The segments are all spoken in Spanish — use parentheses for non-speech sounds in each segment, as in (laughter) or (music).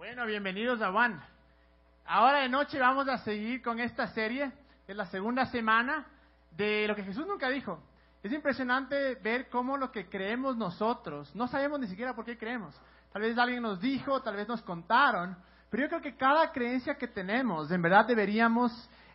Bueno, bienvenidos a One. Ahora de noche vamos a seguir con esta serie, es la segunda semana de lo que Jesús nunca dijo. Es impresionante ver cómo lo que creemos nosotros, no sabemos ni siquiera por qué creemos. Tal vez alguien nos dijo, tal vez nos contaron, pero yo creo que cada creencia que tenemos, en verdad deberíamos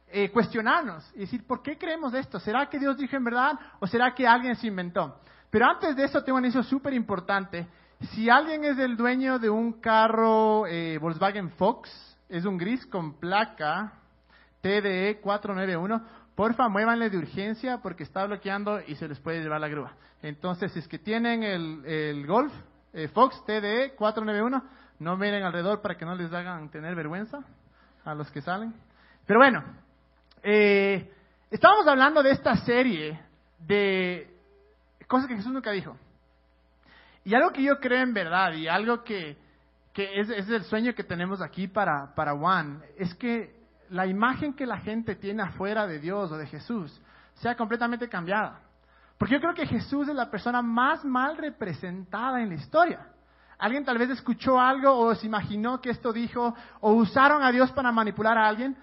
eh, cuestionarnos y decir, ¿por qué creemos esto? ¿Será que Dios dijo en verdad o será que alguien se inventó? Pero antes de eso tengo un anuncio súper importante. Si alguien es el dueño de un carro eh, Volkswagen Fox, es un gris con placa TDE 491, porfa muévanle de urgencia porque está bloqueando y se les puede llevar la grúa. Entonces, si es que tienen el, Golf eh, Fox TDE 491, no miren alrededor para que no les hagan tener vergüenza a los que salen. Pero bueno, eh, estábamos hablando de esta serie de cosas que Jesús nunca dijo. Y algo que yo creo en verdad y algo que, es, el sueño que tenemos aquí para, para Juan, es que la imagen que la gente tiene afuera de Dios o de Jesús sea completamente cambiada. Porque yo creo que Jesús es la persona más mal representada en la historia. Alguien tal vez escuchó algo o se imaginó que esto dijo o usaron a Dios para manipular a alguien,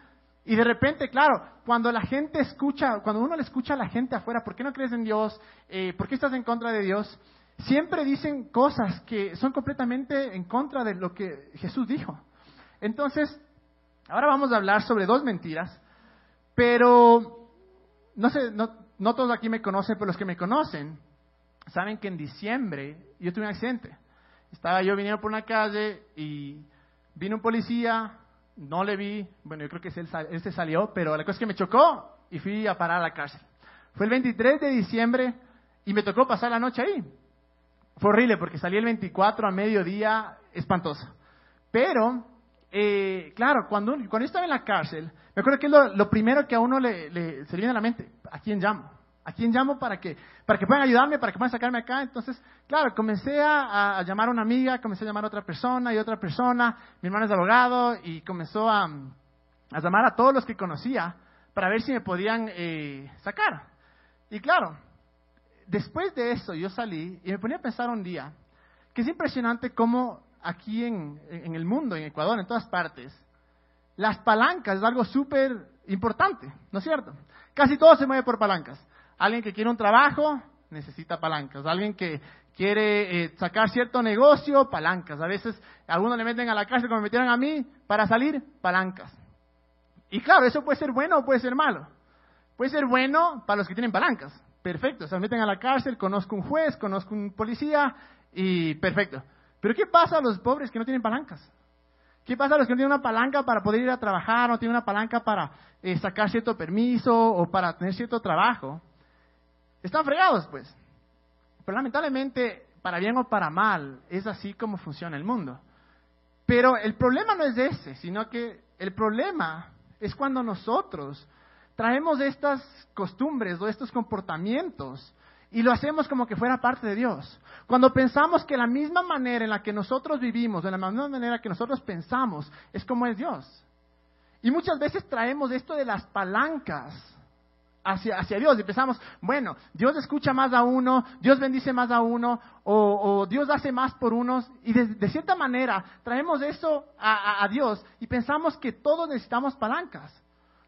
y de repente, claro, cuando la gente escucha, cuando uno le escucha a la gente afuera, ¿por qué no crees en Dios? Eh, ¿Por qué estás en contra de Dios? Siempre dicen cosas que son completamente en contra de lo que Jesús dijo. Entonces, ahora vamos a hablar sobre dos mentiras, pero no sé, no, no todos aquí me conocen, pero los que me conocen saben que en diciembre yo tuve un accidente. Estaba yo viniendo por una calle y vino un policía, no le vi, bueno, yo creo que él, se salió, pero la cosa es que me chocó y fui a parar a la cárcel. Fue el 23 de diciembre y me tocó pasar la noche ahí. Fue horrible porque salí el 24 a mediodía, espantoso. Pero, eh, claro, cuando, cuando yo estaba en la cárcel, me acuerdo que lo, lo primero que a uno le, se viene a la mente, ¿a quién llamo? ¿A quién llamo para que, para que puedan ayudarme, para que puedan sacarme acá? Entonces, claro, comencé a, llamar a una amiga, comencé a llamar a otra persona y otra persona. Mi hermano es abogado y comenzó a, a llamar a todos los que conocía para ver si me podían eh, sacar. Y claro, después de eso yo salí y me ponía a pensar un día que es impresionante cómo aquí en, el mundo, en Ecuador, en todas partes, las palancas es algo súper importante, ¿no es cierto? Casi todo se mueve por palancas. Alguien que quiere un trabajo necesita palancas. Alguien que quiere eh, sacar cierto negocio, palancas. A veces algunos le meten a la cárcel como me metieron a mí para salir, palancas. Y claro, eso puede ser bueno o puede ser malo. Puede ser bueno para los que tienen palancas. Perfecto, se meten a la cárcel, conozco un juez, conozco un policía y perfecto. Pero ¿qué pasa a los pobres que no tienen palancas? ¿Qué pasa a los que no tienen una palanca para poder ir a trabajar, no tienen una palanca para eh, sacar cierto permiso o para tener cierto trabajo? están fregados, pues. Pero lamentablemente, para bien o para mal, es así como funciona el mundo. Pero el problema no es ese, sino que el problema es cuando nosotros traemos estas costumbres o estos comportamientos y lo hacemos como que fuera parte de Dios. Cuando pensamos que la misma manera en la que nosotros vivimos, de la misma manera que nosotros pensamos, es como es Dios. Y muchas veces traemos esto de las palancas hacia, hacia Dios y pensamos, bueno, Dios escucha más a uno, Dios bendice más a uno, o, Dios hace más por unos, y de, cierta manera traemos eso a, Dios y pensamos que todos necesitamos palancas,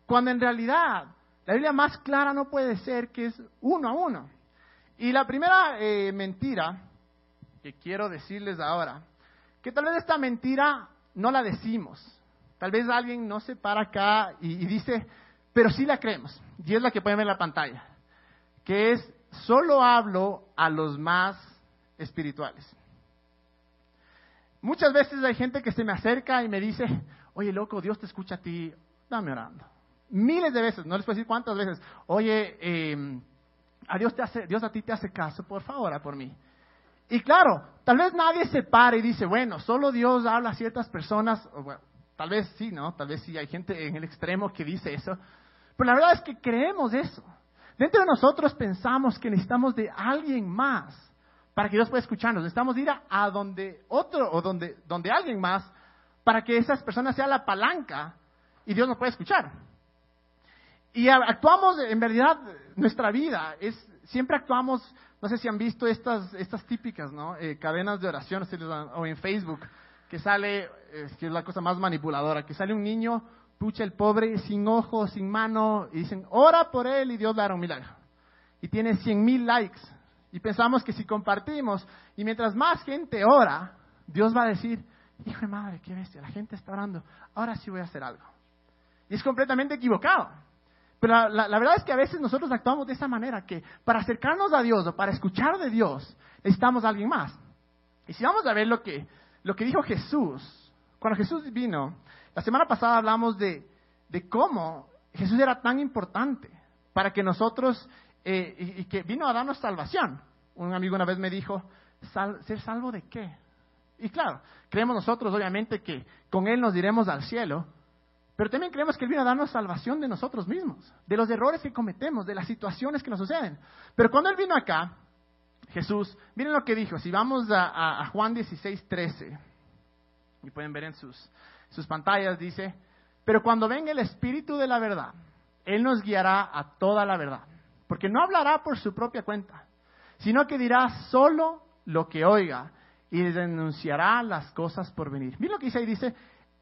cuando en realidad la Biblia más clara no puede ser que es uno a uno. Y la primera eh, mentira que quiero decirles ahora, que tal vez esta mentira no la decimos, tal vez alguien no se para acá y, y dice, pero sí la creemos, y es la que pueden ver en la pantalla, que es, solo hablo a los más espirituales. Muchas veces hay gente que se me acerca y me dice, oye loco, Dios te escucha a ti, dame orando. Miles de veces, no les puedo decir cuántas veces, oye, eh, a Dios, te hace, Dios a ti te hace caso, por favor, ora por mí. Y claro, tal vez nadie se pare y dice, bueno, solo Dios habla a ciertas personas, tal vez sí, ¿no? Tal vez sí hay gente en el extremo que dice eso, pero la verdad es que creemos eso. Dentro de nosotros pensamos que necesitamos de alguien más para que Dios pueda escucharnos. Necesitamos ir a, donde otro o donde, donde alguien más para que esas personas sean la palanca y Dios nos pueda escuchar. Y actuamos, en realidad, nuestra vida es, siempre actuamos, no sé si han visto estas, estas típicas, ¿no? Eh, cadenas de oración o en Facebook, que sale, que es la cosa más manipuladora, que sale un niño, pucha el pobre, sin ojo, sin mano, y dicen, ora por él y Dios le hará un milagro. Y tiene 100 mil likes. Y pensamos que si compartimos, y mientras más gente ora, Dios va a decir, hijo de madre, qué bestia, la gente está orando, ahora sí voy a hacer algo. Y es completamente equivocado. Pero la, la, verdad es que a veces nosotros actuamos de esa manera, que para acercarnos a Dios o para escuchar de Dios, necesitamos a alguien más. Y si vamos a ver lo que, lo que dijo Jesús, cuando Jesús vino, la semana pasada hablamos de, de cómo Jesús era tan importante para que nosotros eh, y, que vino a darnos salvación. Un amigo una vez me dijo, ¿ser salvo de qué? Y claro, creemos nosotros obviamente que con Él nos diremos al cielo, pero también creemos que Él vino a darnos salvación de nosotros mismos, de los errores que cometemos, de las situaciones que nos suceden. Pero cuando Él vino acá, Jesús, miren lo que dijo, si vamos a, Juan 16, 13, y pueden ver en sus, sus pantallas, dice, pero cuando venga el Espíritu de la verdad, Él nos guiará a toda la verdad porque no hablará por su propia cuenta, sino que dirá solo lo que oiga y denunciará las cosas por venir. Mira lo que dice ahí, dice,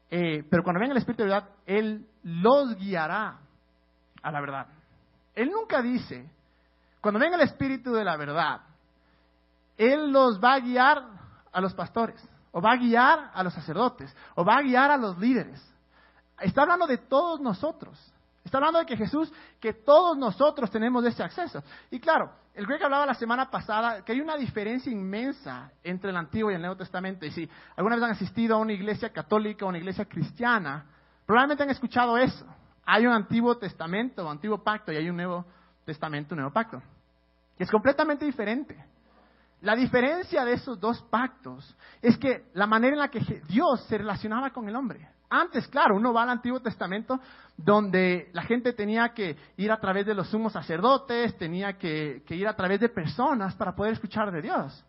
eh, pero cuando venga el Espíritu de verdad, Él los guiará a la verdad. Él nunca dice, cuando venga el Espíritu de la verdad, Él los va a guiar a los pastores, o va a guiar a los sacerdotes, o va a guiar a los líderes. Está hablando de todos nosotros. Está hablando de que Jesús, que todos nosotros tenemos ese acceso. Y claro, el Greg hablaba la semana pasada que hay una diferencia inmensa entre el Antiguo y el Nuevo Testamento. Y si alguna vez han asistido a una iglesia católica o una iglesia cristiana, probablemente han escuchado eso. Hay un Antiguo Testamento, un Antiguo Pacto, y hay un Nuevo Testamento, un Nuevo Pacto. Y es completamente diferente. La diferencia de esos dos pactos es que la manera en la que Dios se relacionaba con el hombre. Antes, claro, uno va al Antiguo Testamento donde la gente tenía que ir a través de los sumos sacerdotes, tenía que, ir a través de personas para poder escuchar de Dios.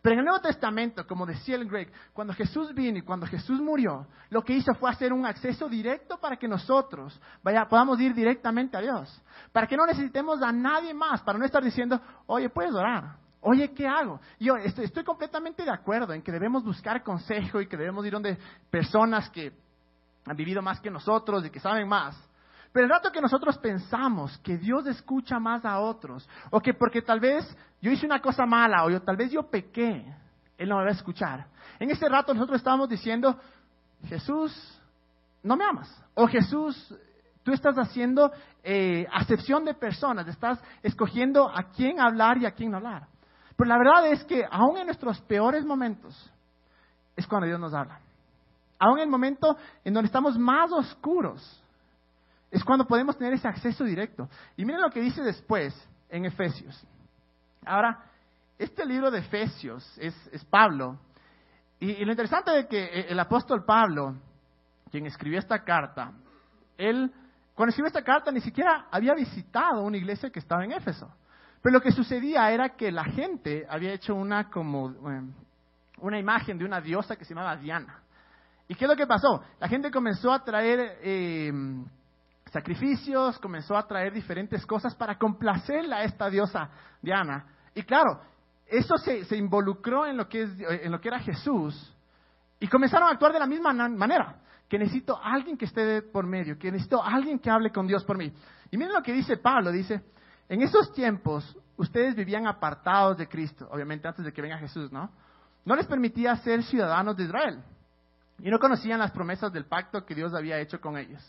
Pero en el Nuevo Testamento, como decía el Greg, cuando Jesús vino y cuando Jesús murió, lo que hizo fue hacer un acceso directo para que nosotros vaya, podamos ir directamente a Dios. Para que no necesitemos a nadie más, para no estar diciendo, oye, puedes orar. Oye, ¿qué hago? Yo estoy, estoy completamente de acuerdo en que debemos buscar consejo y que debemos ir donde personas que han vivido más que nosotros y que saben más. Pero el rato que nosotros pensamos que Dios escucha más a otros, o que porque tal vez yo hice una cosa mala, o yo, tal vez yo pequé, Él no me va a escuchar. En ese rato nosotros estábamos diciendo, Jesús, no me amas. O Jesús, tú estás haciendo eh, acepción de personas, estás escogiendo a quién hablar y a quién no hablar. Pero la verdad es que aún en nuestros peores momentos es cuando Dios nos habla aún en el momento en donde estamos más oscuros, es cuando podemos tener ese acceso directo. Y miren lo que dice después en Efesios. Ahora, este libro de Efesios es, Pablo. Y, lo interesante es que eh, el apóstol Pablo, quien escribió esta carta, él, cuando escribió esta carta, ni siquiera había visitado una iglesia que estaba en Éfeso. Pero lo que sucedía era que la gente había hecho una como eh, una imagen de una diosa que se llamaba Diana. ¿Y qué es lo que pasó? La gente comenzó a traer eh, sacrificios, comenzó a traer diferentes cosas para complacerla a esta diosa Diana. Y claro, eso se, involucró en lo, que es, era Jesús y comenzaron a actuar de la misma manera. Que necesito alguien que esté por medio, que necesito alguien que hable con Dios por mí. Y miren lo que dice Pablo, dice, en esos tiempos ustedes vivían apartados de Cristo, obviamente antes de que venga Jesús, ¿no? No les permitía ser ciudadanos de Israel y no conocían las promesas del pacto que Dios había hecho con ellos.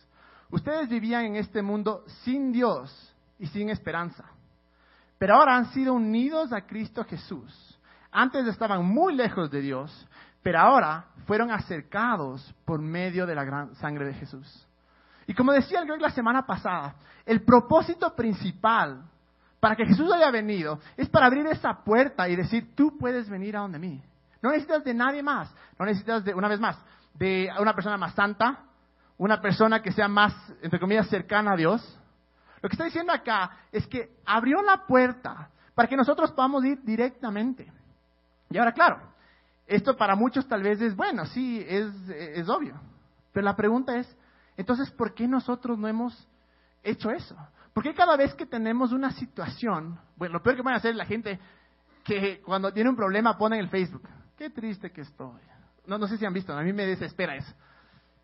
Ustedes vivían en este mundo sin Dios y sin esperanza, pero ahora han sido unidos a Cristo Jesús. Antes estaban muy lejos de Dios, pero ahora fueron acercados por medio de la gran sangre de Jesús. Y como decía el Greg la semana pasada, el propósito principal para que Jesús haya venido es para abrir esa puerta y decir, tú puedes venir a donde mí. No necesitas de nadie más, no necesitas de, una vez más, de una persona más santa, una persona que sea más, entre comillas, cercana a Dios. Lo que está diciendo acá es que abrió la puerta para que nosotros podamos ir directamente. Y ahora, claro, esto para muchos tal vez es bueno, sí, es, es obvio. Pero la pregunta es, entonces, ¿por qué nosotros no hemos hecho eso? ¿Por qué cada vez que tenemos una situación, bueno, lo peor que puede hacer la gente que cuando tiene un problema pone en el Facebook, qué triste que estoy, no, no sé si han visto, a mí me desespera eso.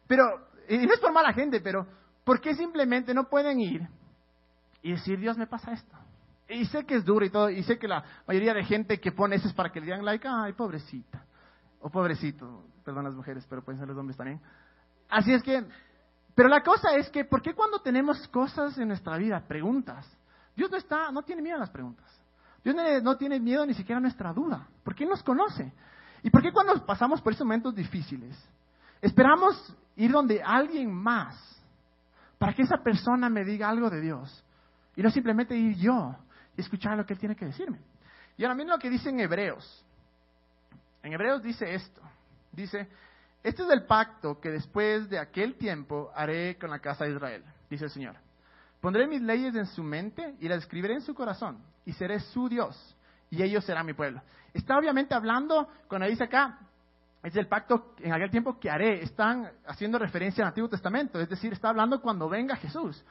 Pero, y no es por mala gente, pero ¿por qué simplemente no pueden ir y decir, Dios me pasa esto? Y sé que es duro y todo, y sé que la mayoría de gente que pone eso es para que le digan like, ay, pobrecita, o pobrecito, perdón las mujeres, pero pueden ser los hombres también. Así es que, pero la cosa es que, ¿por qué cuando tenemos cosas en nuestra vida, preguntas, Dios no está, no tiene miedo a las preguntas? Dios no tiene miedo ni siquiera a nuestra duda, porque Él nos conoce. ¿Y por qué cuando pasamos por esos momentos difíciles, esperamos ir donde alguien más para que esa persona me diga algo de Dios? Y no simplemente ir yo y escuchar lo que Él tiene que decirme. Y ahora miren lo que dice en Hebreos. En Hebreos dice esto. Dice, este es el pacto que después de aquel tiempo haré con la casa de Israel, dice el Señor. Pondré mis leyes en su mente y las escribiré en su corazón y seré su Dios y ellos serán mi pueblo. Está obviamente hablando, cuando dice acá, es el pacto en aquel tiempo que haré. Están haciendo referencia al Antiguo Testamento, es decir, está hablando cuando venga Jesús.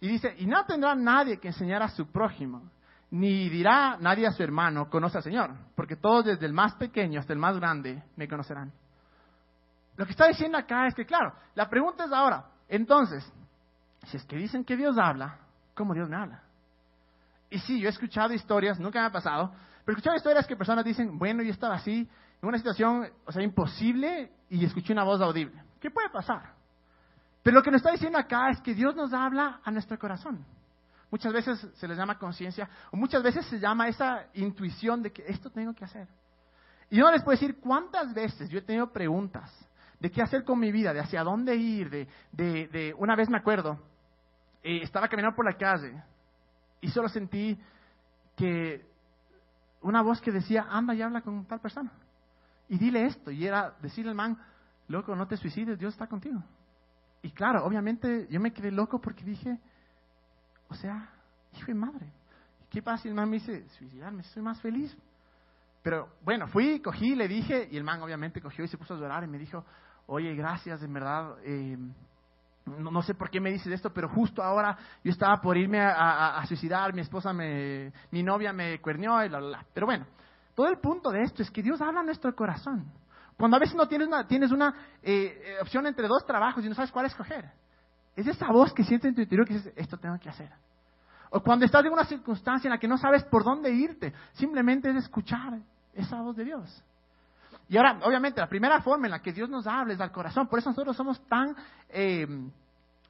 Y dice, y no tendrá nadie que enseñar a su prójimo, ni dirá nadie a su hermano, conoce al Señor, porque todos desde el más pequeño hasta el más grande me conocerán. Lo que está diciendo acá es que, claro, la pregunta es ahora, entonces, si es que dicen que Dios habla, ¿cómo Dios me habla? Y sí, yo he escuchado historias, nunca me ha pasado, pero he escuchado historias que personas dicen, bueno, yo estaba así, en una situación, o sea, imposible, y escuché una voz audible. ¿Qué puede pasar? Pero lo que nos está diciendo acá es que Dios nos habla a nuestro corazón. Muchas veces se les llama conciencia, o muchas veces se llama esa intuición de que esto tengo que hacer. Y yo les puedo decir cuántas veces yo he tenido preguntas de qué hacer con mi vida, de hacia dónde ir, de, de, una vez me acuerdo, eh, estaba caminando por la calle y solo sentí que una voz que decía, anda y habla con tal persona. Y dile esto. Y era decirle al man, loco, no te suicides, Dios está contigo. Y claro, obviamente yo me quedé loco porque dije, o sea, hijo de madre, ¿qué pasa si el man me dice, suicidarme, soy más feliz? Pero bueno, fui, cogí, le dije, y el man obviamente cogió y se puso a llorar y me dijo, oye, gracias, en verdad, eh, no, sé por qué me dices esto, pero justo ahora yo estaba por irme a, suicidar, mi esposa, me, mi novia me cuernió y la, la, Pero bueno, todo el punto de esto es que Dios habla a nuestro corazón. Cuando a veces no tienes una, tienes una eh, eh, opción entre dos trabajos y no sabes cuál escoger. Es esa voz que sientes en tu interior que dices, esto tengo que hacer. O cuando estás en una circunstancia en la que no sabes por dónde irte, simplemente es escuchar esa voz de Dios. Y ahora, obviamente, la primera forma en la que Dios nos habla es al corazón. Por eso nosotros somos tan, eh,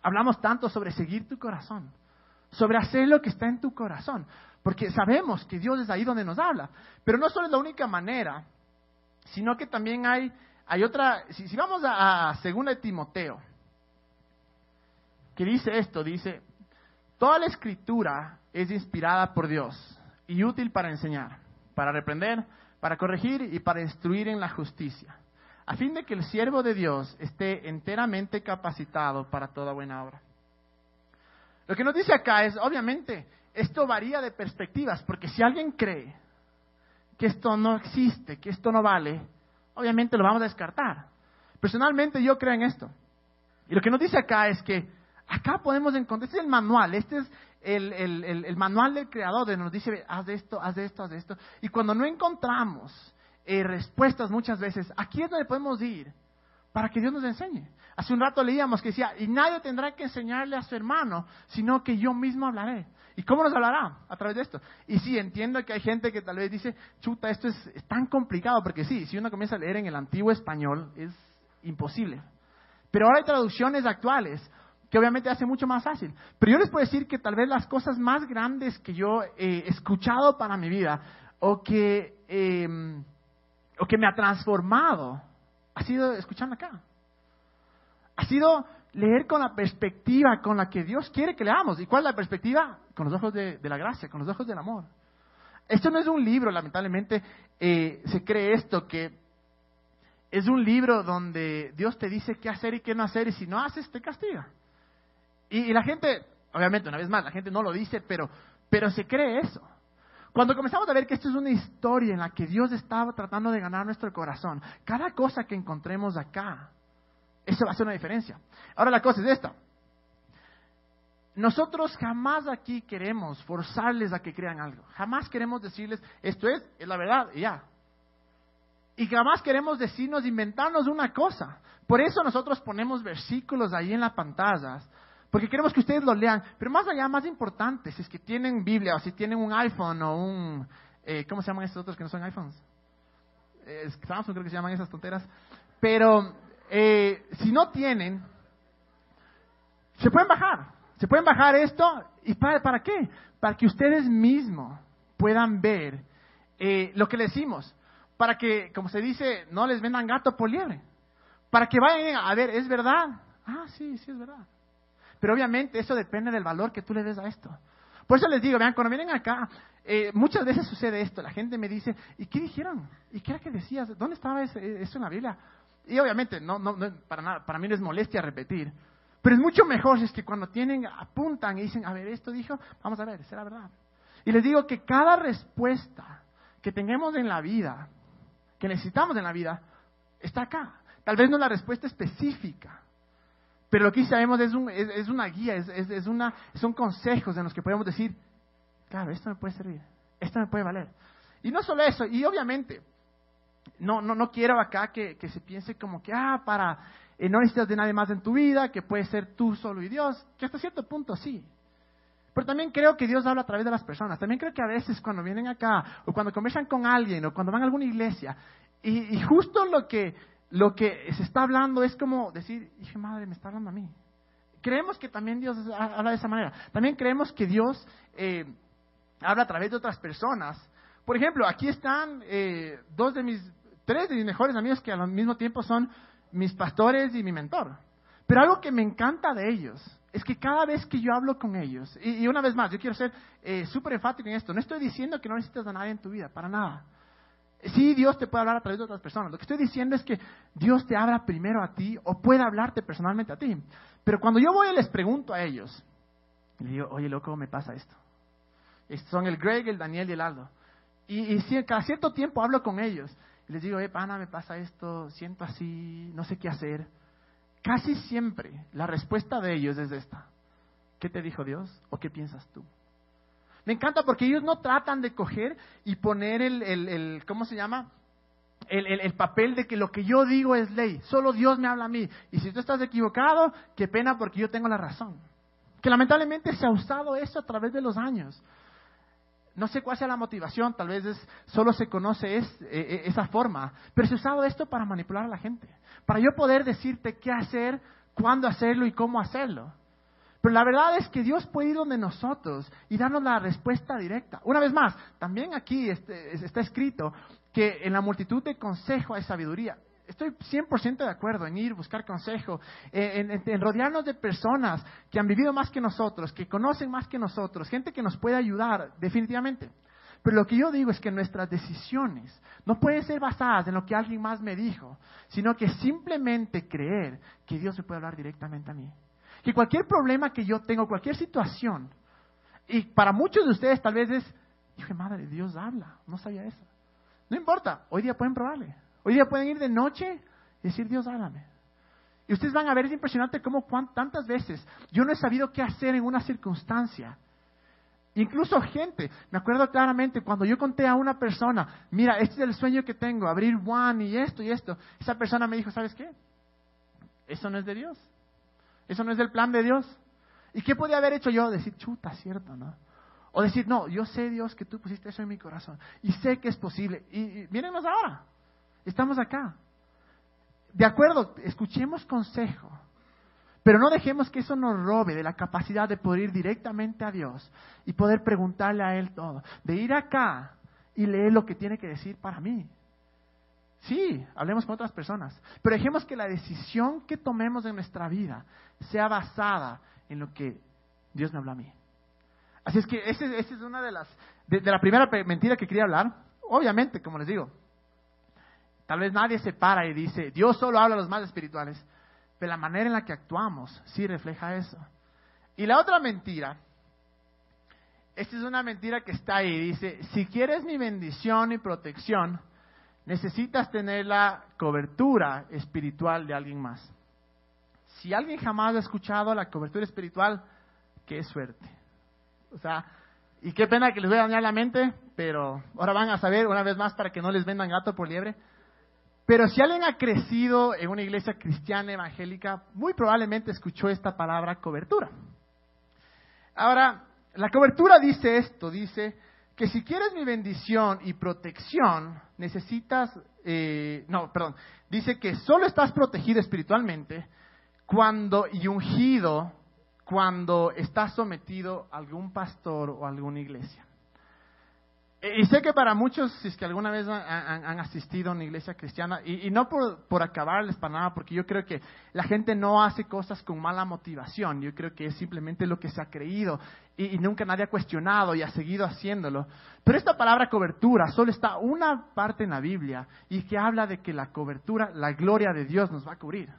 hablamos tanto sobre seguir tu corazón, sobre hacer lo que está en tu corazón. Porque sabemos que Dios es ahí donde nos habla. Pero no solo es la única manera, sino que también hay, hay otra, si, si vamos a, a 2 Timoteo, que dice esto, dice, toda la escritura es inspirada por Dios y útil para enseñar, para reprender, para corregir y para instruir en la justicia, a fin de que el siervo de Dios esté enteramente capacitado para toda buena obra. Lo que nos dice acá es, obviamente, esto varía de perspectivas, porque si alguien cree que esto no existe, que esto no vale, obviamente lo vamos a descartar. Personalmente yo creo en esto. Y lo que nos dice acá es que acá podemos encontrar, este es el manual, este es el, manual del creador de nos dice, haz esto, haz esto, haz esto. Y cuando no encontramos eh, respuestas muchas veces, aquí es donde podemos ir para que Dios nos enseñe. Hace un rato leíamos que decía, y nadie tendrá que enseñarle a su hermano, sino que yo mismo hablaré. ¿Y cómo nos hablará? A través de esto. Y sí, entiendo que hay gente que tal vez dice, chuta, esto es, es tan complicado, porque sí, si uno comienza a leer en el antiguo español, es imposible. Pero ahora hay traducciones actuales que obviamente hace mucho más fácil. Pero yo les puedo decir que tal vez las cosas más grandes que yo he escuchado para mi vida o que, em, o que me ha transformado ha sido escuchando acá. Ha sido leer con la perspectiva con la que Dios quiere que leamos. ¿Y cuál es la perspectiva? Con los ojos de, la gracia, con los ojos del amor. Esto no es un libro, lamentablemente eh, se cree esto, que es un libro donde Dios te dice qué hacer y qué no hacer y si no haces te castiga. Y, la gente, obviamente, una vez más, la gente no lo dice, pero, pero se cree eso. Cuando comenzamos a ver que esto es una historia en la que Dios estaba tratando de ganar nuestro corazón, cada cosa que encontremos acá, eso va a hacer una diferencia. Ahora la cosa es esta. Nosotros jamás aquí queremos forzarles a que crean algo. Jamás queremos decirles, esto es, es la verdad, y ya. Y jamás queremos decirnos, inventarnos una cosa. Por eso nosotros ponemos versículos ahí en las pantallas, porque queremos que ustedes lo lean. Pero más allá, más importante, si es que tienen Biblia o si tienen un iPhone o un, eh, ¿cómo se llaman estos otros que no son iPhones? Eh, Samsung creo que se llaman esas tonteras. Pero eh, si no tienen, se pueden bajar. Se pueden bajar esto. ¿Y para, para qué? Para que ustedes mismos puedan ver eh, lo que le decimos. Para que, como se dice, no les vendan gato por liebre. Para que vayan a ver, ¿es verdad? Ah, sí, sí es verdad. Pero obviamente eso depende del valor que tú le des a esto. Por eso les digo, vean, cuando vienen acá, eh, muchas veces sucede esto. La gente me dice, ¿y qué dijeron? ¿Y qué era que decías? ¿Dónde estaba eso en la Biblia? Y obviamente, no, no, para, nada, para mí no es molestia repetir. Pero es mucho mejor es que cuando tienen, apuntan y dicen, a ver, esto dijo, vamos a ver, será verdad. Y les digo que cada respuesta que tengamos en la vida, que necesitamos en la vida, está acá. Tal vez no la respuesta específica, pero lo que sabemos es, un, es, una guía, es, es, una, son consejos en los que podemos decir, claro, esto me puede servir, esto me puede valer. Y no solo eso, y obviamente, no, no, no quiero acá que, que se piense como que, ah, para, eh, no necesitas de nadie más en tu vida, que puede ser tú solo y Dios, que hasta cierto punto sí. Pero también creo que Dios habla a través de las personas. También creo que a veces cuando vienen acá, o cuando conversan con alguien, o cuando van a alguna iglesia, y, y justo lo que, lo que se está hablando es como decir, hija madre, me está hablando a mí. Creemos que también Dios habla de esa manera. También creemos que Dios eh, habla a través de otras personas. Por ejemplo, aquí están eh, dos de mis, tres de mis mejores amigos que al mismo tiempo son mis pastores y mi mentor. Pero algo que me encanta de ellos es que cada vez que yo hablo con ellos, y, una vez más, yo quiero ser eh, súper enfático en esto, no estoy diciendo que no necesitas a nadie en tu vida, para nada. Sí, Dios te puede hablar a través de otras personas. Lo que estoy diciendo es que Dios te habla primero a ti o puede hablarte personalmente a ti. Pero cuando yo voy y les pregunto a ellos, les digo, oye, loco, me pasa esto. Son el Greg, el Daniel y el Aldo. Y, cada cierto tiempo hablo con ellos. Y les digo, eh, pana, me pasa esto, siento así, no sé qué hacer. Casi siempre la respuesta de ellos es esta. ¿Qué te dijo Dios o qué piensas tú? Me encanta porque ellos no tratan de coger y poner el, el, ¿cómo se llama? El, el, papel de que lo que yo digo es ley. Solo Dios me habla a mí. Y si tú estás equivocado, qué pena porque yo tengo la razón. Que lamentablemente se ha usado eso a través de los años. No sé cuál sea la motivación, tal vez es, solo se conoce es, e, e, esa forma, pero se ha usado esto para manipular a la gente, para yo poder decirte qué hacer, cuándo hacerlo y cómo hacerlo. Pero la verdad es que Dios puede ir donde nosotros y darnos la respuesta directa. Una vez más, también aquí este, está escrito que en la multitud de consejo hay sabiduría. Estoy 100% de acuerdo en ir, buscar consejo, en, rodearnos de personas que han vivido más que nosotros, que conocen más que nosotros, gente que nos puede ayudar, definitivamente. Pero lo que yo digo es que nuestras decisiones no pueden ser basadas en lo que alguien más me dijo, sino que simplemente creer que Dios me puede hablar directamente a mí. Que cualquier problema que yo tengo, cualquier situación, y para muchos de ustedes tal vez es, dije, madre, Dios habla, no sabía eso. No importa, hoy día pueden probarle. Hoy día pueden ir de noche y decir, Dios, háblame. Y ustedes van a ver, es impresionante cómo tantas veces yo no he sabido qué hacer en una circunstancia. Incluso gente, me acuerdo claramente cuando yo conté a una persona, mira, este es el sueño que tengo, abrir One y esto y esto. Esa persona me dijo, ¿sabes qué? Eso no es de Dios. Eso no es del plan de Dios. ¿Y qué podía haber hecho yo? Decir, chuta, cierto, ¿no? O decir, no, yo sé, Dios, que tú pusiste eso en mi corazón. Y sé que es posible. Y, y mírenos ahora. Estamos acá. De acuerdo, escuchemos consejo. Pero no dejemos que eso nos robe de la capacidad de poder ir directamente a Dios y poder preguntarle a Él todo. De ir acá y leer lo que tiene que decir para mí. Sí, hablemos con otras personas, pero dejemos que la decisión que tomemos en nuestra vida sea basada en lo que Dios me habla a mí. Así es que esa es una de las, de, la primera mentira que quería hablar. Obviamente, como les digo, tal vez nadie se para y dice, Dios solo habla a los más espirituales, pero la manera en la que actuamos sí refleja eso. Y la otra mentira, esta es una mentira que está ahí, dice, si quieres mi bendición y protección, necesitas tener la cobertura espiritual de alguien más. Si alguien jamás ha escuchado la cobertura espiritual, qué suerte. O sea, y qué pena que les voy a dañar la mente, pero ahora van a saber una vez más para que no les vendan gato por liebre. Pero si alguien ha crecido en una iglesia cristiana evangélica, muy probablemente escuchó esta palabra cobertura. Ahora, la cobertura dice esto, dice que si quieres mi bendición y protección, necesitas, eh, no, perdón, dice que solo estás protegido espiritualmente cuando y ungido cuando estás sometido a algún pastor o a alguna iglesia. Y sé que para muchos, si es que alguna vez han, asistido a una iglesia cristiana, y, no por, por, acabarles para nada, porque yo creo que la gente no hace cosas con mala motivación, yo creo que es simplemente lo que se ha creído y, nunca nadie ha cuestionado y ha seguido haciéndolo. Pero esta palabra cobertura solo está una parte en la Biblia y que habla de que la cobertura, la gloria de Dios nos va a cubrir.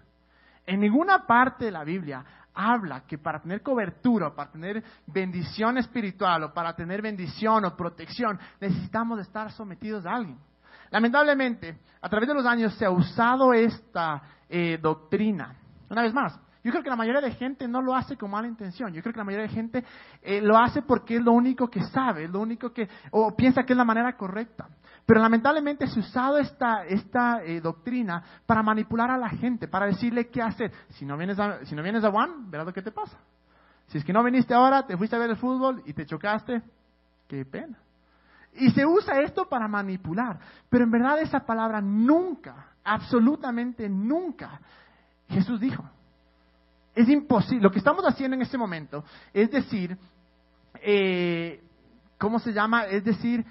En ninguna parte de la Biblia habla que para tener cobertura, para tener bendición espiritual o para tener bendición o protección, necesitamos estar sometidos a alguien. Lamentablemente, a través de los años se ha usado esta eh, doctrina. Una vez más, yo creo que la mayoría de gente no lo hace con mala intención. Yo creo que la mayoría de gente eh, lo hace porque es lo único que sabe, es lo único que, o piensa que es la manera correcta. Pero lamentablemente se ha usado esta, esta eh, doctrina para manipular a la gente, para decirle qué hacer. Si no vienes a, si no vienes a Juan, verás lo que te pasa. Si es que no viniste ahora, te fuiste a ver el fútbol y te chocaste, qué pena. Y se usa esto para manipular. Pero en verdad esa palabra nunca, absolutamente nunca, Jesús dijo. Es imposible. Lo que estamos haciendo en este momento es decir, eh, ¿cómo se llama? Es decir,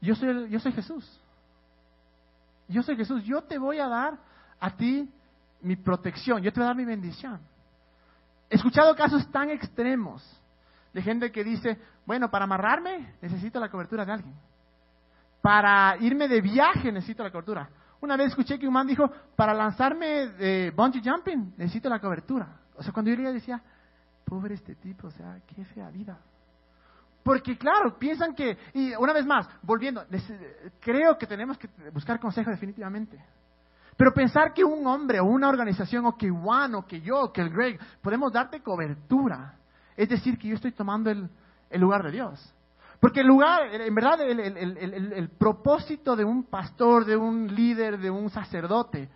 yo soy, yo soy Jesús. Yo soy Jesús. Yo te voy a dar a ti mi protección. Yo te voy a dar mi bendición. He escuchado casos tan extremos de gente que dice, bueno, para amarrarme necesito la cobertura de alguien. Para irme de viaje necesito la cobertura. Una vez escuché que un man dijo, para lanzarme de bungee jumping necesito la cobertura. O sea, cuando yo leía decía, pobre este tipo, o sea, qué fea vida. Porque claro, piensan que, y una vez más, volviendo, creo que tenemos que buscar consejo definitivamente. Pero pensar que un hombre o una organización, o que Juan, o que yo, o que el Greg, podemos darte cobertura, es decir, que yo estoy tomando el, lugar de Dios. Porque el lugar, en verdad, el, el, propósito de un pastor, de un líder, de un sacerdote,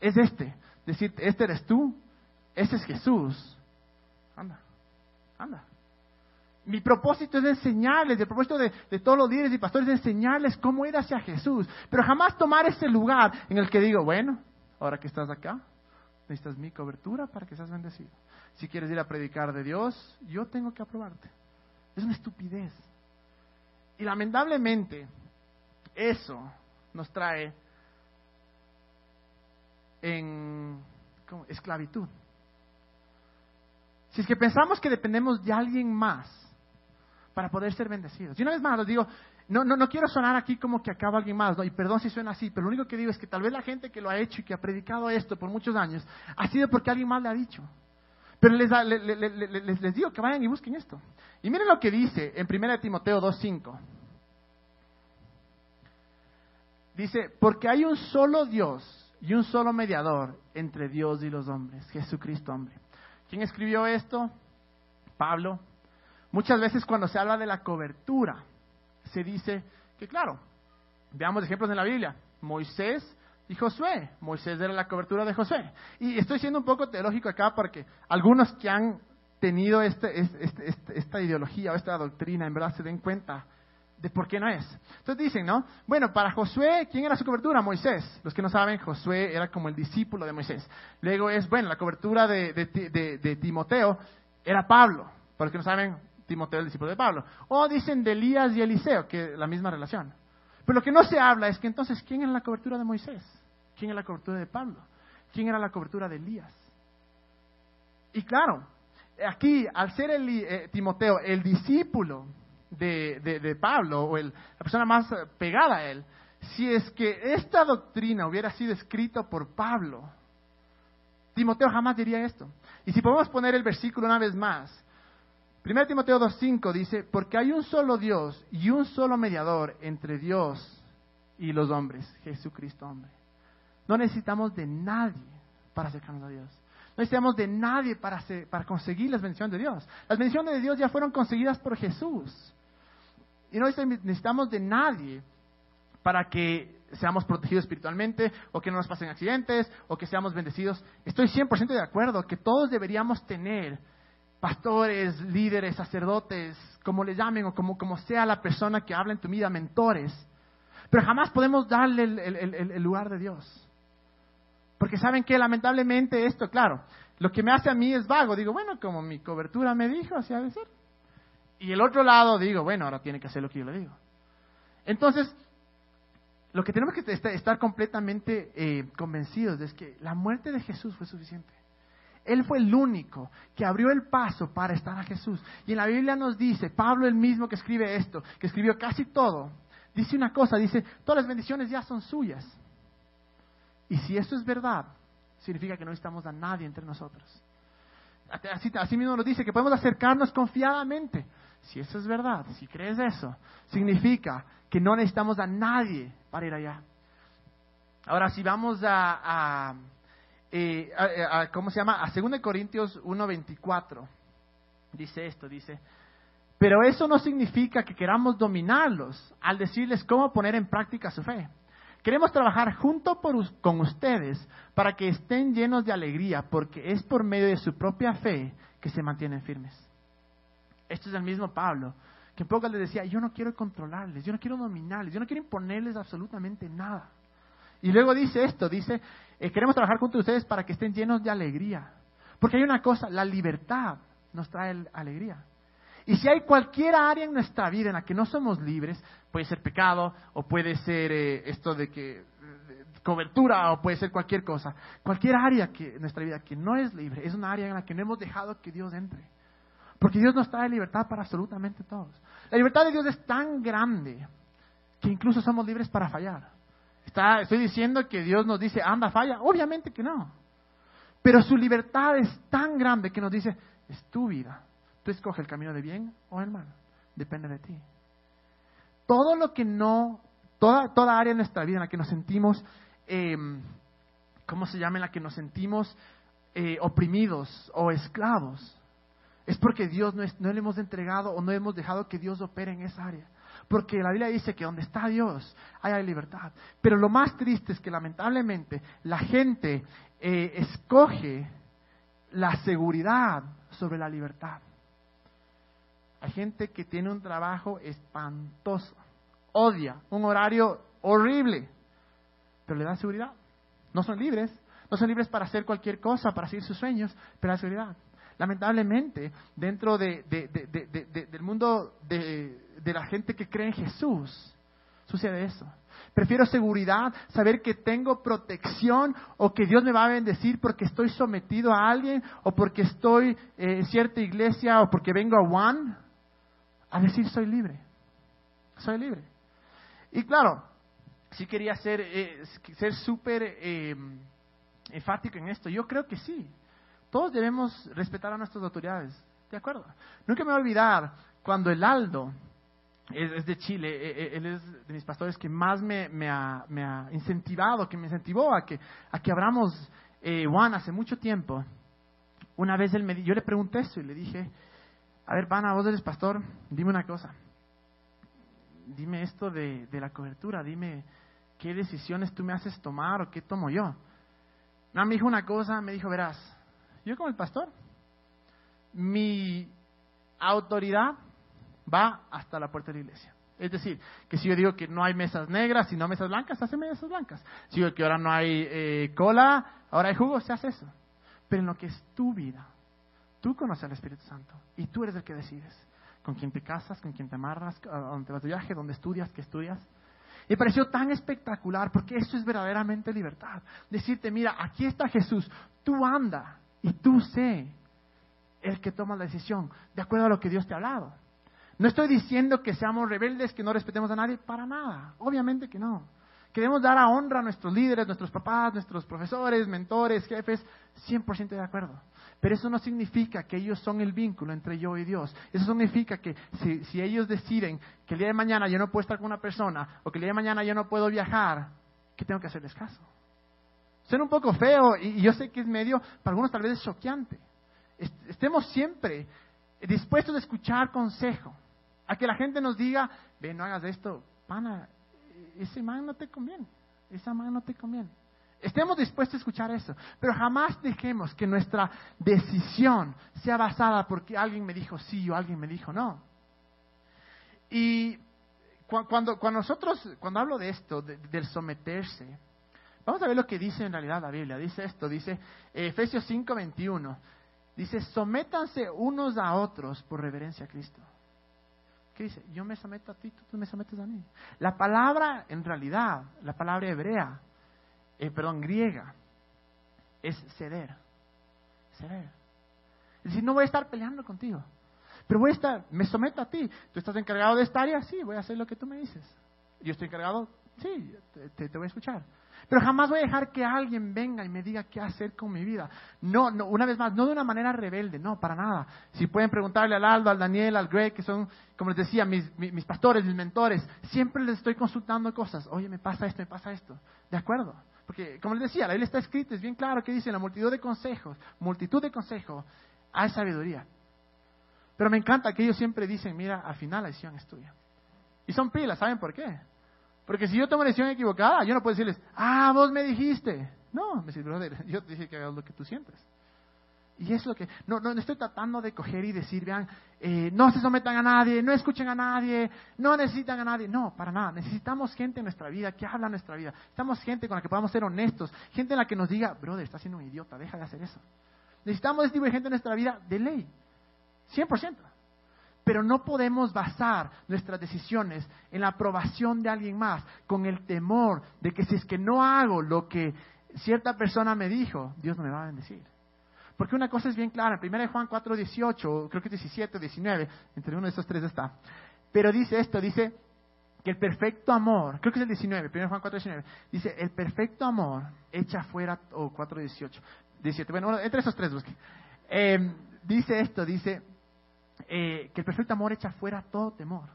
es este. Decir, este eres tú, este es Jesús. Anda, anda. Mi propósito es enseñarles, el propósito de, todos los líderes y pastores es enseñarles cómo ir hacia Jesús, pero jamás tomar ese lugar en el que digo, bueno, ahora que estás acá, necesitas mi cobertura para que seas bendecido. Si quieres ir a predicar de Dios, yo tengo que aprobarte. Es una estupidez. Y lamentablemente, eso nos trae en esclavitud. Si es que pensamos que dependemos de alguien más para poder ser bendecidos. Y una vez más les digo, no, no, no quiero sonar aquí como que acaba alguien más, ¿no? y perdón si suena así, pero lo único que digo es que tal vez la gente que lo ha hecho y que ha predicado esto por muchos años ha sido porque alguien más le ha dicho. Pero les, les, digo que vayan y busquen esto. Y miren lo que dice en 1 Timoteo 2.5. Dice, porque hay un solo Dios y un solo mediador entre Dios y los hombres, Jesucristo hombre. ¿Quién escribió esto? Pablo. Muchas veces cuando se habla de la cobertura, se dice que, claro, veamos ejemplos en la Biblia. Moisés y Josué. Moisés era la cobertura de Josué. Y estoy siendo un poco teológico acá porque algunos que han tenido este, este, este, esta ideología o esta doctrina en verdad se den cuenta de por qué no es. Entonces dicen, ¿no? Bueno, para Josué, ¿quién era su cobertura? Moisés. Los que no saben, Josué era como el discípulo de Moisés. Luego es, bueno, la cobertura de, de Timoteo era Pablo. Para los que no saben, Timoteo, el discípulo de Pablo. O dicen de Elías y Eliseo, que la misma relación. Pero lo que no se habla es que entonces, ¿quién era la cobertura de Moisés? ¿Quién era la cobertura de Pablo? ¿Quién era la cobertura de Elías? Y claro, aquí, al ser el, eh, Timoteo el discípulo de, Pablo, o la persona más pegada a él, si es que esta doctrina hubiera sido escrita por Pablo, Timoteo jamás diría esto. Y si podemos poner el versículo una vez más, 1 Timoteo 2.5 dice, porque hay un solo Dios y un solo mediador entre Dios y los hombres, Jesucristo hombre. No necesitamos de nadie para acercarnos a Dios. No necesitamos de nadie para, para conseguir las bendiciones de Dios. Las bendiciones de Dios ya fueron conseguidas por Jesús. Y no necesitamos de nadie para que seamos protegidos espiritualmente, o que no nos pasen accidentes, o que seamos bendecidos. Estoy 100% de acuerdo que todos deberíamos tener pastores, líderes, sacerdotes, como le llamen, o como, como sea la persona que habla en tu vida, mentores. Pero jamás podemos darle el, lugar de Dios. Porque saben que lamentablemente esto, claro, lo que me hace a mí es vago. Digo, bueno, como mi cobertura me dijo, así ha de ser. Y el otro lado digo, bueno, ahora tiene que hacer lo que yo le digo. Entonces, lo que tenemos que estar completamente eh, convencidos es que la muerte de Jesús fue suficiente. Él fue el único que abrió el paso para estar a Jesús. Y en la Biblia nos dice, Pablo el mismo que escribe esto, que escribió casi todo, dice una cosa, dice, todas las bendiciones ya son suyas. Y si eso es verdad, significa que no necesitamos a nadie entre nosotros. Así mismo nos dice que podemos acercarnos confiadamente. Si eso es verdad, si crees eso, significa que no necesitamos a nadie para ir allá. Ahora, si vamos a, eh, ¿cómo se llama? A 2 Corintios 1.24, dice esto, dice, pero eso no significa que queramos dominarlos al decirles cómo poner en práctica su fe. Queremos trabajar junto con ustedes para que estén llenos de alegría, porque es por medio de su propia fe que se mantienen firmes. Esto es el mismo Pablo, que en pocas les decía, yo no quiero controlarles, yo no quiero dominarles, yo no quiero imponerles absolutamente nada. Y luego dice esto, dice, eh, queremos trabajar con ustedes para que estén llenos de alegría. Porque hay una cosa, la libertad nos trae alegría. Y si hay cualquier área en nuestra vida en la que no somos libres, puede ser pecado o puede ser eh, esto de que cobertura o puede ser cualquier cosa. Cualquier área que en nuestra vida que no es libre es una área en la que no hemos dejado que Dios entre. Porque Dios nos trae libertad para absolutamente todos. La libertad de Dios es tan grande que incluso somos libres para fallar. Estoy diciendo que Dios nos dice, anda, falla. Obviamente que no. Pero su libertad es tan grande que nos dice, es tu vida. Tú escoges el camino de bien o el mal. Depende de ti. Todo lo que no, toda, toda área de nuestra vida en la que nos sentimos, em, ¿cómo se llama? En la que nos sentimos eh, oprimidos o esclavos, es porque Dios no, no le hemos entregado o no hemos dejado que Dios opere en esa área. Porque la Biblia dice que donde está Dios hay libertad. Pero lo más triste es que lamentablemente la gente eh, escoge la seguridad sobre la libertad. Hay gente que tiene un trabajo espantoso, odia un horario horrible, pero le da seguridad. No son libres, no son libres para hacer cualquier cosa, para seguir sus sueños, pero la seguridad. Lamentablemente, dentro de, del mundo de, la gente que cree en Jesús, sucede eso. Prefiero seguridad, saber que tengo protección o que Dios me va a bendecir porque estoy sometido a alguien o porque estoy en cierta iglesia o porque vengo a One a decir soy libre. Soy libre. Y claro, si quería ser eh, ser súper eh, enfático en esto. Yo creo que sí. Todos debemos respetar a nuestras autoridades. ¿De acuerdo? Nunca me voy a olvidar cuando el Aldo, es, de Chile, e, e, él es de mis pastores que más me, ha, incentivado, que me incentivó a que, a que abramos eh, Juan hace mucho tiempo. Una vez él me, yo le pregunté eso y le dije, a ver, pana, vos eres pastor, dime una cosa. Dime esto de, la cobertura, dime qué decisiones tú me haces tomar o qué tomo yo. No, me dijo una cosa, me dijo, verás, yo como el pastor, mi autoridad va hasta la puerta de la iglesia. Es decir, que si yo digo que no hay mesas negras, sino mesas blancas, hace mesas blancas. Si yo digo que ahora no hay eh, cola, ahora hay jugo, se hace eso. Pero en lo que es tu vida, Tú conoces al Espíritu Santo y tú eres el que decides con quién te casas, con quién te amarras, a dónde vas de viaje, dónde estudias, qué estudias. Me pareció tan espectacular porque eso es verdaderamente libertad. Decirte, mira, aquí está Jesús, tú anda y tú sé el que toma la decisión de acuerdo a lo que Dios te ha hablado. No estoy diciendo que seamos rebeldes, que no respetemos a nadie, para nada, obviamente que no. Queremos dar a honra a nuestros líderes, nuestros papás, nuestros profesores, mentores, jefes, 100% de acuerdo. Pero eso no significa que ellos son el vínculo entre yo y Dios. Eso significa que si, ellos deciden que el día de mañana yo no puedo estar con una persona o que el día de mañana yo no puedo viajar, ¿qué tengo que hacerles caso? Suena un poco feo y, yo sé que es medio, para algunos tal vez es choqueante. Estemos siempre dispuestos a escuchar consejo, a que la gente nos diga, ve, no hagas esto, pana, ese man no te conviene. esa mano no te conviene. Estemos dispuestos a escuchar eso, pero jamás dejemos que nuestra decisión sea basada porque alguien me dijo sí o alguien me dijo no. Y cuando, cuando nosotros, cuando hablo de esto, del someterse, vamos a ver lo que dice en realidad la Biblia. Dice esto, dice Efesios 5, 21. Dice, sométanse unos a otros por reverencia a Cristo. ¿Qué dice? Yo me someto a ti, tú me sometes a mí. La palabra, en realidad, la palabra hebrea, eh, perdón, griega, es ceder. Ceder. Es decir, no voy a estar peleando contigo, pero voy a estar, me someto a ti. ¿Tú estás encargado de esta área? Sí, voy a hacer lo que tú me dices. Yo estoy encargado, sí, te, te voy a escuchar. Pero jamás voy a dejar que alguien venga y me diga qué hacer con mi vida. No, no, una vez más, no de una manera rebelde, no, para nada. Si pueden preguntarle al Aldo, al Daniel, al Greg, que son, como les decía, mis, mis, pastores, mis mentores, siempre les estoy consultando cosas. Oye, me pasa esto, me pasa esto. ¿De acuerdo? Porque, como les decía, la Biblia está escrita, es bien claro que dice, la multitud de consejos, multitud de consejos, hay sabiduría. Pero me encanta que ellos siempre dicen, mira, al final la decisión es tuya. Y son pilas, ¿saben por qué? Porque si yo tomo una decisión equivocada, yo no puedo decirles, ah, vos me dijiste. No, me dice, brother, (laughs) yo te dije que hagas lo que tú sientes. Y es lo que, no, no, estoy tratando de coger y decir, vean, eh, no se sometan a nadie, no escuchen a nadie, no necesitan a nadie. No, para nada. Necesitamos gente en nuestra vida que habla nuestra vida. Necesitamos gente con la que podamos ser honestos, gente en la que nos diga, brother, estás siendo un idiota, deja de hacer eso. Necesitamos este tipo de gente en nuestra vida de ley, 100%. Pero no podemos basar nuestras decisiones en la aprobación de alguien más, con el temor de que si es que no hago lo que cierta persona me dijo, Dios no me va a bendecir. Porque una cosa es bien clara, en 1 Juan 4, 18, creo que 17, 19, entre uno de esos tres está. Pero dice esto, dice que el perfecto amor, creo que es el 19, 1 Juan 4, 19, dice, el perfecto amor echa fuera, o 4, 18, 17, bueno, entre esos tres busque. Eh, dice esto, dice, eh, que el perfecto amor echa fuera todo temor.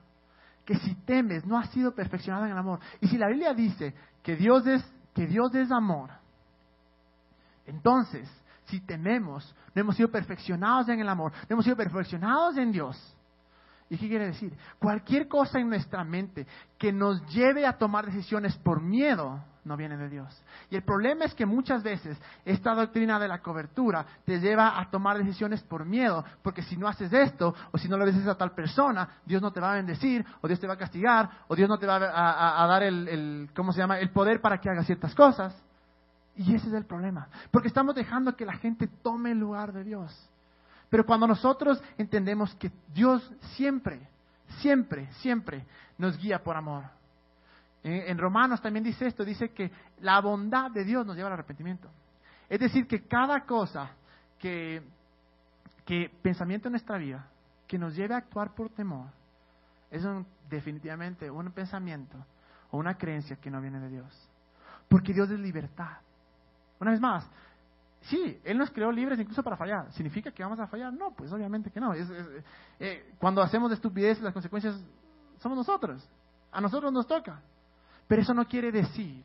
Que si temes, no has sido perfeccionado en el amor. Y si la Biblia dice que Dios es, que Dios es amor, entonces, si tememos, no hemos sido perfeccionados en el amor, no hemos sido perfeccionados en Dios. ¿Y qué quiere decir? Cualquier cosa en nuestra mente que nos lleve a tomar decisiones por miedo, no viene de Dios. Y el problema es que muchas veces esta doctrina de la cobertura te lleva a tomar decisiones por miedo, porque si no haces esto, o si no le dices a tal persona, Dios no te va a bendecir, o Dios te va a castigar, o Dios no te va a, dar el, el, ¿cómo se llama?, el poder para que hagas ciertas cosas. Y ese es el problema, porque estamos dejando que la gente tome el lugar de Dios. Pero cuando nosotros entendemos que Dios siempre, siempre, siempre nos guía por amor, en Romanos también dice esto, dice que la bondad de Dios nos lleva al arrepentimiento. Es decir, que cada cosa que, que pensamiento en nuestra vida que nos lleve a actuar por temor es definitivamente un pensamiento o una creencia que no viene de Dios. Porque Dios es libertad. Una vez más, sí, Él nos creó libres incluso para fallar. ¿Significa que vamos a fallar? No, pues obviamente que no. Eh, cuando hacemos de estupidez, las consecuencias somos nosotros. A nosotros nos toca. Pero eso no quiere decir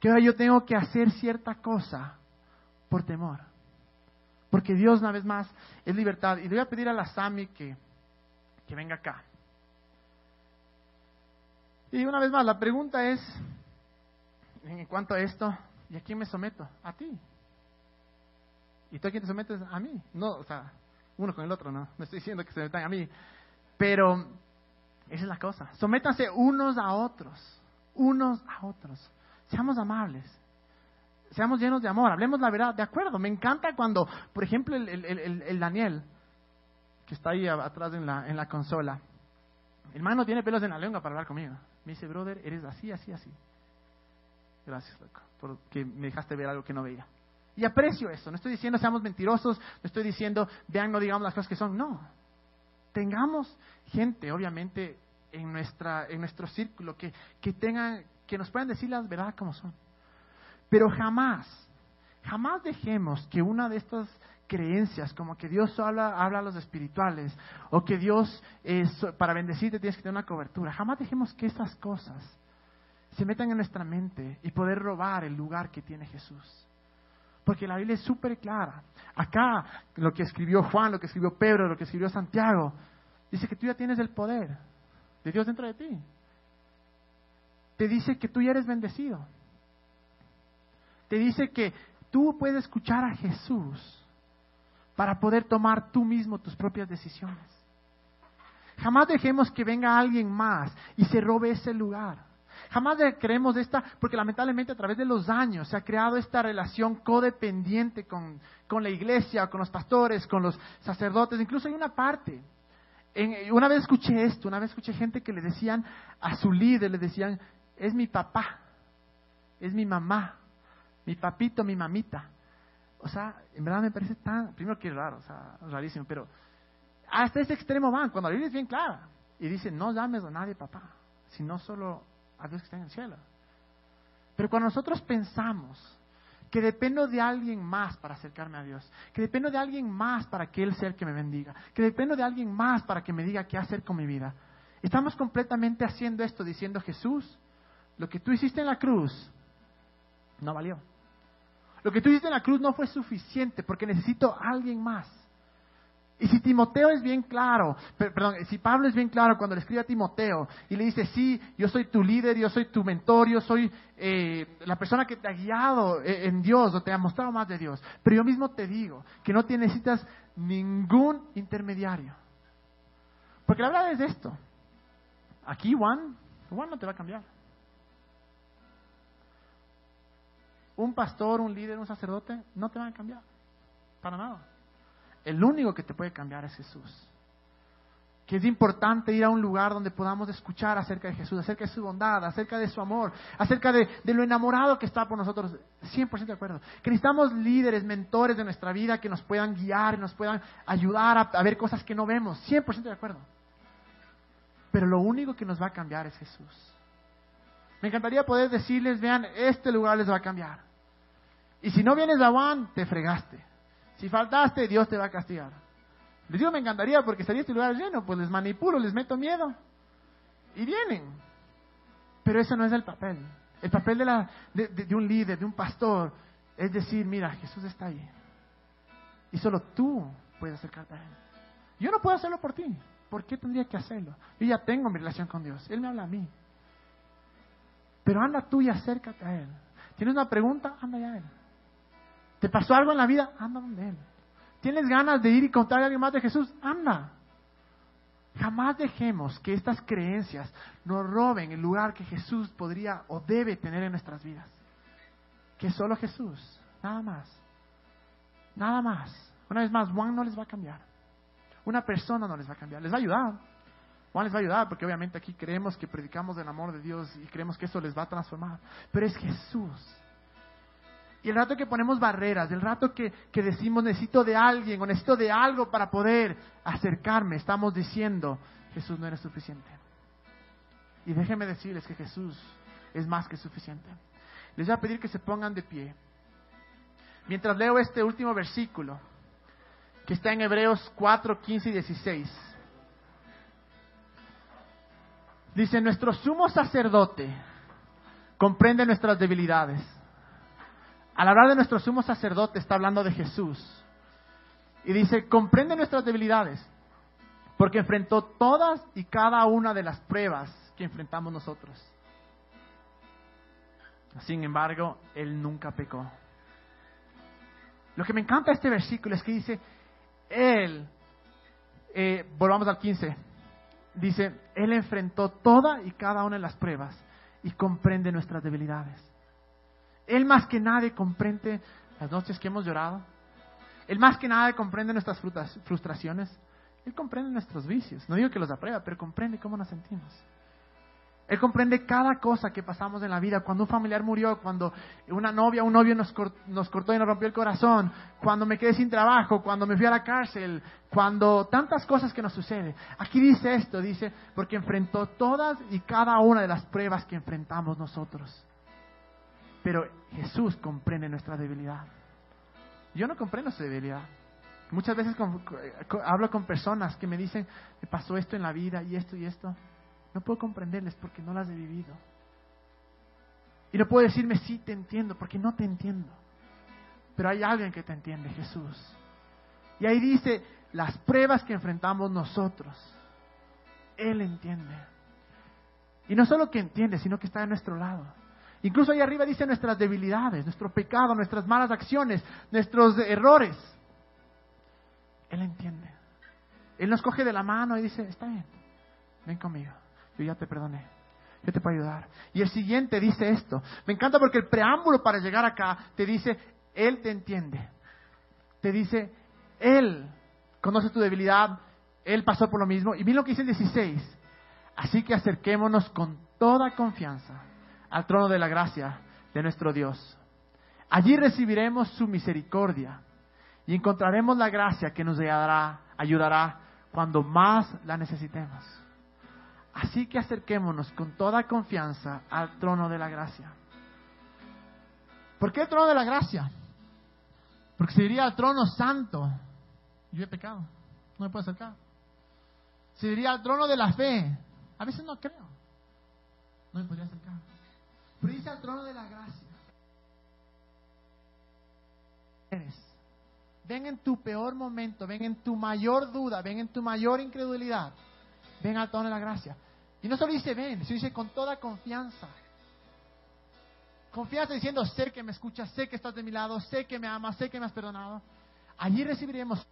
que yo tengo que hacer cierta cosa por temor. Porque Dios, una vez más, es libertad. Y le voy a pedir a la Sami que, que venga acá. Y una vez más, la pregunta es, en cuanto a esto, ¿y a quién me someto? A ti. ¿Y tú a quién te sometes? A mí. No, o sea, uno con el otro, no. No estoy diciendo que se metan a mí. Pero esa es la cosa. Sométanse unos a otros unos a otros. Seamos amables. Seamos llenos de amor. Hablemos la verdad. De acuerdo. Me encanta cuando, por ejemplo, el, Daniel, que está ahí atrás en la, en la consola, el man no tiene pelos en la lengua para hablar conmigo. Me dice, brother, eres así, así, así. Gracias, loco, porque me dejaste ver algo que no veía. Y aprecio eso. No estoy diciendo seamos mentirosos, no estoy diciendo vean, no digamos las cosas que son. No. Tengamos gente, obviamente, en, nuestra, en nuestro círculo, que, que, tengan, que nos puedan decir las verdades como son. Pero jamás, jamás dejemos que una de estas creencias, como que Dios habla, habla a los espirituales, o que Dios, es, para bendecirte tienes que tener una cobertura, jamás dejemos que esas cosas se metan en nuestra mente y poder robar el lugar que tiene Jesús. Porque la Biblia es súper clara. Acá, lo que escribió Juan, lo que escribió Pedro, lo que escribió Santiago, dice que tú ya tienes el poder de Dios dentro de ti. Te dice que tú ya eres bendecido. te dice que tú puedes escuchar a Jesús para poder tomar tú mismo tus propias decisiones. Jamás dejemos que venga alguien más y se robe ese lugar. Jamás creemos esta, porque lamentablemente a través de los años se ha creado esta relación codependiente con, con la iglesia, con los pastores, con los sacerdotes. Incluso hay una parte. Una vez escuché esto, una vez escuché gente que le decían a su líder, le decían, es mi papá, es mi mamá, mi papito, mi mamita. O sea, en verdad me parece tan, primero que raro, o sea, rarísimo, pero hasta ese extremo van, cuando la Biblia es bien clara. Y dice, no llames a nadie papá, sino solo a Dios que está en el cielo. Pero cuando nosotros pensamos que dependo de alguien más para acercarme a Dios, que dependo de alguien más para que Él sea el que me bendiga, que dependo de alguien más para que me diga qué hacer con mi vida, estamos completamente haciendo esto diciendo, Jesús, lo que tú hiciste en la cruz no valió. Lo que tú hiciste en la cruz no fue suficiente porque necesito a alguien más. Y si Timoteo es bien claro, perdón, si Pablo es bien claro cuando le escribe a Timoteo y le dice, sí, yo soy tu líder, yo soy tu mentor, yo soy eh, la persona que te ha guiado eh, en Dios o te ha mostrado más de Dios, pero yo mismo te digo que no te necesitas ningún intermediario. Porque la verdad es esto, aquí Juan, Juan no te va a cambiar. Un pastor, un líder, un sacerdote, no te van a cambiar, para nada. El único que te puede cambiar es Jesús. Que es importante ir a un lugar donde podamos escuchar acerca de Jesús, acerca de su bondad, acerca de su amor, acerca de, lo enamorado que está por nosotros. 100% de acuerdo. Que necesitamos líderes, mentores de nuestra vida que nos puedan guiar nos puedan ayudar a, a ver cosas que no vemos. 100% de acuerdo. Pero lo único que nos va a cambiar es Jesús. Me encantaría poder decirles, vean, este lugar les va a cambiar. Y si no vienes a Juan, te fregaste. Si faltaste, Dios te va a castigar. Les digo, me encantaría porque estaría este lugar lleno, pues les manipulo, les meto miedo. Y vienen. Pero eso no es el papel. El papel de, de, un líder, de un pastor, es decir, mira, Jesús está ahí. Y solo tú puedes acercarte a Él. Yo no puedo hacerlo por ti. ¿Por qué tendría que hacerlo? Yo ya tengo mi relación con Dios. Él me habla a mí. Pero anda tú y acércate a Él. ¿Tienes una pregunta? Anda ya a Él. ¿Te pasó algo en la vida? Anda donde Él. ¿Tienes ganas de ir y contarle a alguien más de Jesús? Anda. Jamás dejemos que estas creencias nos roben el lugar que Jesús podría o debe tener en nuestras vidas. Que solo Jesús, nada más. Nada más. Una vez más, Juan no les va a cambiar. Una persona no les va a cambiar. Les va a ayudar. Juan les va a ayudar porque obviamente aquí creemos que predicamos el amor de Dios y creemos que eso les va a transformar. Pero es Jesús y el rato que ponemos barreras, el rato que, decimos necesito de alguien o necesito de algo para poder acercarme, estamos diciendo, Jesús no eres suficiente. Y déjenme decirles que Jesús es más que suficiente. Les voy a pedir que se pongan de pie. Mientras leo este último versículo, que está en Hebreos 4, 15 y 16. Dice, nuestro sumo sacerdote comprende nuestras debilidades al hablar de nuestro sumo sacerdote está hablando de Jesús. Y dice, comprende nuestras debilidades, porque enfrentó todas y cada una de las pruebas que enfrentamos nosotros. Sin embargo, Él nunca pecó. Lo que me encanta de este versículo es que dice, Él, eh, volvamos al 15, dice, Él enfrentó toda y cada una de las pruebas y comprende nuestras debilidades. Él más que nadie comprende las noches que hemos llorado. Él más que nadie comprende nuestras frustraciones. Él comprende nuestros vicios. No digo que los aprueba, pero comprende cómo nos sentimos. Él comprende cada cosa que pasamos en la vida. Cuando un familiar murió, cuando una novia o un novio nos, nos cortó y nos rompió el corazón, cuando me quedé sin trabajo, cuando me fui a la cárcel, cuando tantas cosas que nos suceden. Aquí dice esto, dice, porque enfrentó todas y cada una de las pruebas que enfrentamos nosotros. Pero Jesús comprende nuestra debilidad. Yo no comprendo su debilidad. Muchas veces hablo con personas que me dicen, me pasó esto en la vida y esto y esto. No puedo comprenderles porque no las he vivido. Y no puedo decirme, sí, te entiendo, porque no te entiendo. Pero hay alguien que te entiende, Jesús. Y ahí dice, las pruebas que enfrentamos nosotros, Él entiende. Y no solo que entiende, sino que está a nuestro lado. Incluso ahí arriba dice nuestras debilidades, nuestro pecado, nuestras malas acciones, nuestros errores. Él entiende. Él nos coge de la mano y dice, está bien, ven conmigo, yo ya te perdoné, yo te puedo ayudar. Y el siguiente dice esto. Me encanta porque el preámbulo para llegar acá te dice, Él te entiende. Te dice, Él conoce tu debilidad, Él pasó por lo mismo. Y mira lo que dice el 16. Así que acerquémonos con toda confianza al trono de la gracia de nuestro Dios. Allí recibiremos su misericordia y encontraremos la gracia que nos ayudará, ayudará cuando más la necesitemos. Así que acerquémonos con toda confianza al trono de la gracia. ¿Por qué el trono de la gracia? Porque se diría al trono santo. Yo he pecado, no me puedo acercar. Se diría al trono de la fe. A veces no creo. No me podría acercar. Al trono de la gracia. Ven en tu peor momento, ven en tu mayor duda, ven en tu mayor incredulidad. Ven al trono de la gracia. Y no solo dice ven, sino dice con toda confianza. Confianza diciendo, sé que me escuchas, sé que estás de mi lado, sé que me amas, sé que me has perdonado. Allí recibiremos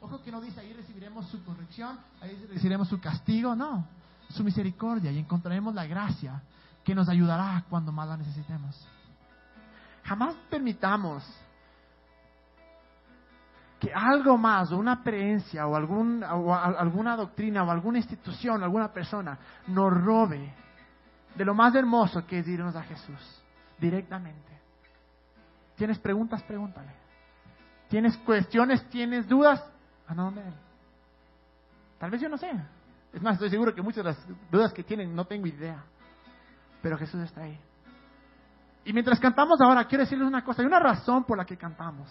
Ojo que no dice ahí recibiremos su corrección, ahí recibiremos su castigo, no, su misericordia y encontraremos la gracia que nos ayudará cuando más la necesitemos. Jamás permitamos que algo más, o una creencia, o, alguna doctrina, o alguna institución, o alguna persona nos robe de lo más hermoso que es irnos a Jesús directamente. ¿Tienes preguntas? Pregúntale. ¿Tienes cuestiones? ¿Tienes dudas? ¿A dónde. Tal vez yo no sé. Es más, estoy seguro que muchas de las dudas que tienen no tengo idea. Pero Jesús está ahí. Y mientras cantamos ahora, quiero decirles una cosa. Hay una razón por la que cantamos.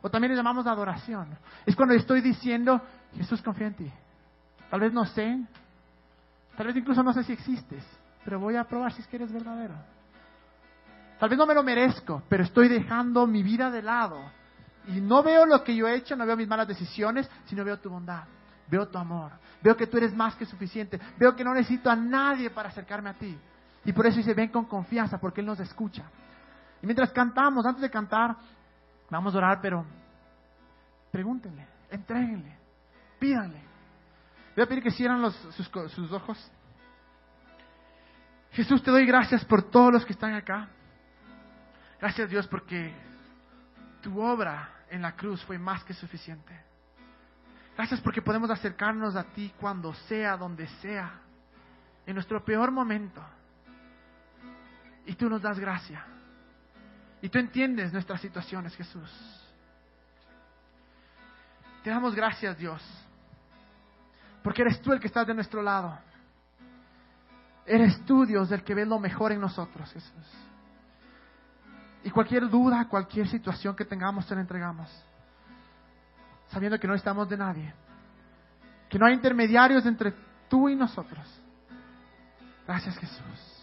O también le llamamos adoración. Es cuando estoy diciendo, Jesús confía en ti. Tal vez no sé. Tal vez incluso no sé si existes. Pero voy a probar si es que eres verdadero. Tal vez no me lo merezco, pero estoy dejando mi vida de lado y no veo lo que yo he hecho, no veo mis malas decisiones, sino veo tu bondad, veo tu amor, veo que tú eres más que suficiente, veo que no necesito a nadie para acercarme a ti. Y por eso dice, ven con confianza, porque Él nos escucha. Y mientras cantamos, antes de cantar, vamos a orar, pero pregúntenle, entréguenle, pídanle. Voy a pedir que cierren sus, sus ojos. Jesús, te doy gracias por todos los que están acá. Gracias Dios porque tu obra en la cruz fue más que suficiente. Gracias porque podemos acercarnos a ti cuando sea, donde sea, en nuestro peor momento. Y tú nos das gracia. Y tú entiendes nuestras situaciones, Jesús. Te damos gracias, Dios. Porque eres tú el que estás de nuestro lado. Eres tú, Dios, el que ve lo mejor en nosotros, Jesús. Y cualquier duda, cualquier situación que tengamos, te la entregamos. Sabiendo que no estamos de nadie. Que no hay intermediarios entre tú y nosotros. Gracias Jesús.